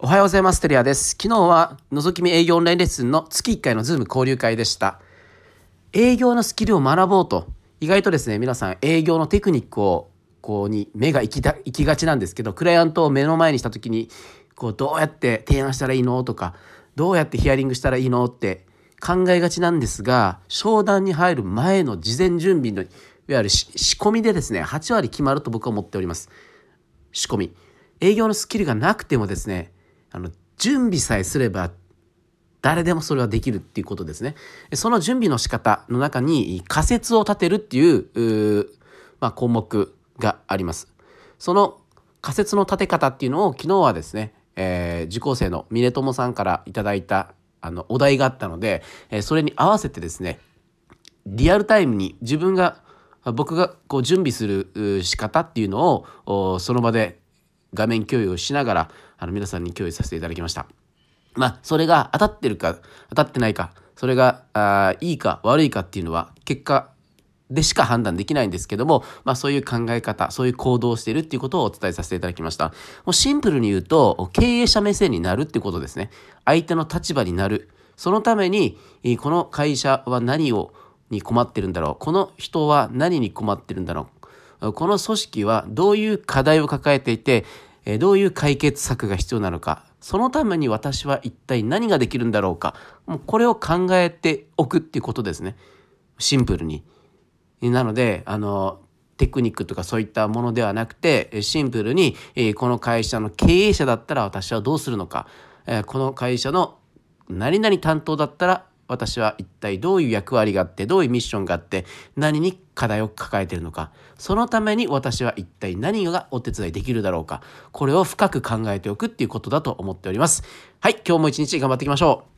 おはようございます。テリアです。昨日は覗き見営業オンラインレッスンの月1回のズーム交流会でした。営業のスキルを学ぼうと、意外とですね、皆さん営業のテクニックをこうに目が行きだ行きがちなんですけど、クライアントを目の前にした時に、こうどうやって提案したらいいのとか、どうやってヒアリングしたらいいのって考えがちなんですが、商談に入る前の事前準備のいわゆる仕込みでですね、8割決まると僕は思っております。仕込み。営業のスキルがなくてもですね、あの準備さえすれば誰でもそれはできるっていうことですね。その準備の仕方の中に仮説を立てるっていううまあ、項目があります。その仮説の立て方っていうのを昨日はですね、えー受講生の峰友さんからいただいたあのお題があったので、えーそれに合わせてですねリアルタイムに自分が僕がこう準備する仕方っていうのをその場で画面共有をしながらあの皆さんに共有させていただきました。まあそれが当たってるか当たってないかそれがあいいか悪いかっていうのは結果でしか判断できないんですけども、まあそういう考え方、そういう行動をしているっていうことをお伝えさせていただきました。もうシンプルに言うと、経営者目線になるっていうことですね。相手の立場になる。そのために、この会社は何を、に困ってるんだろう。この人は何に困ってるんだろう。この組織はどういう課題を抱えていて、どういう解決策が必要なのか。そのために私は一体何ができるんだろうか。もうこれを考えておくっていうことですね。シンプルに。なのであのテクニックとかそういったものではなくてシンプルに、この会社の経営者だったら私はどうするのか、この会社の何々担当だったら私は一体どういう役割があってどういうミッションがあって何に課題を抱えているのか。そのために私は一体何がお手伝いできるだろうか。これを深く考えておくっていうことだと思っております。はい今日も一日頑張っていきましょう。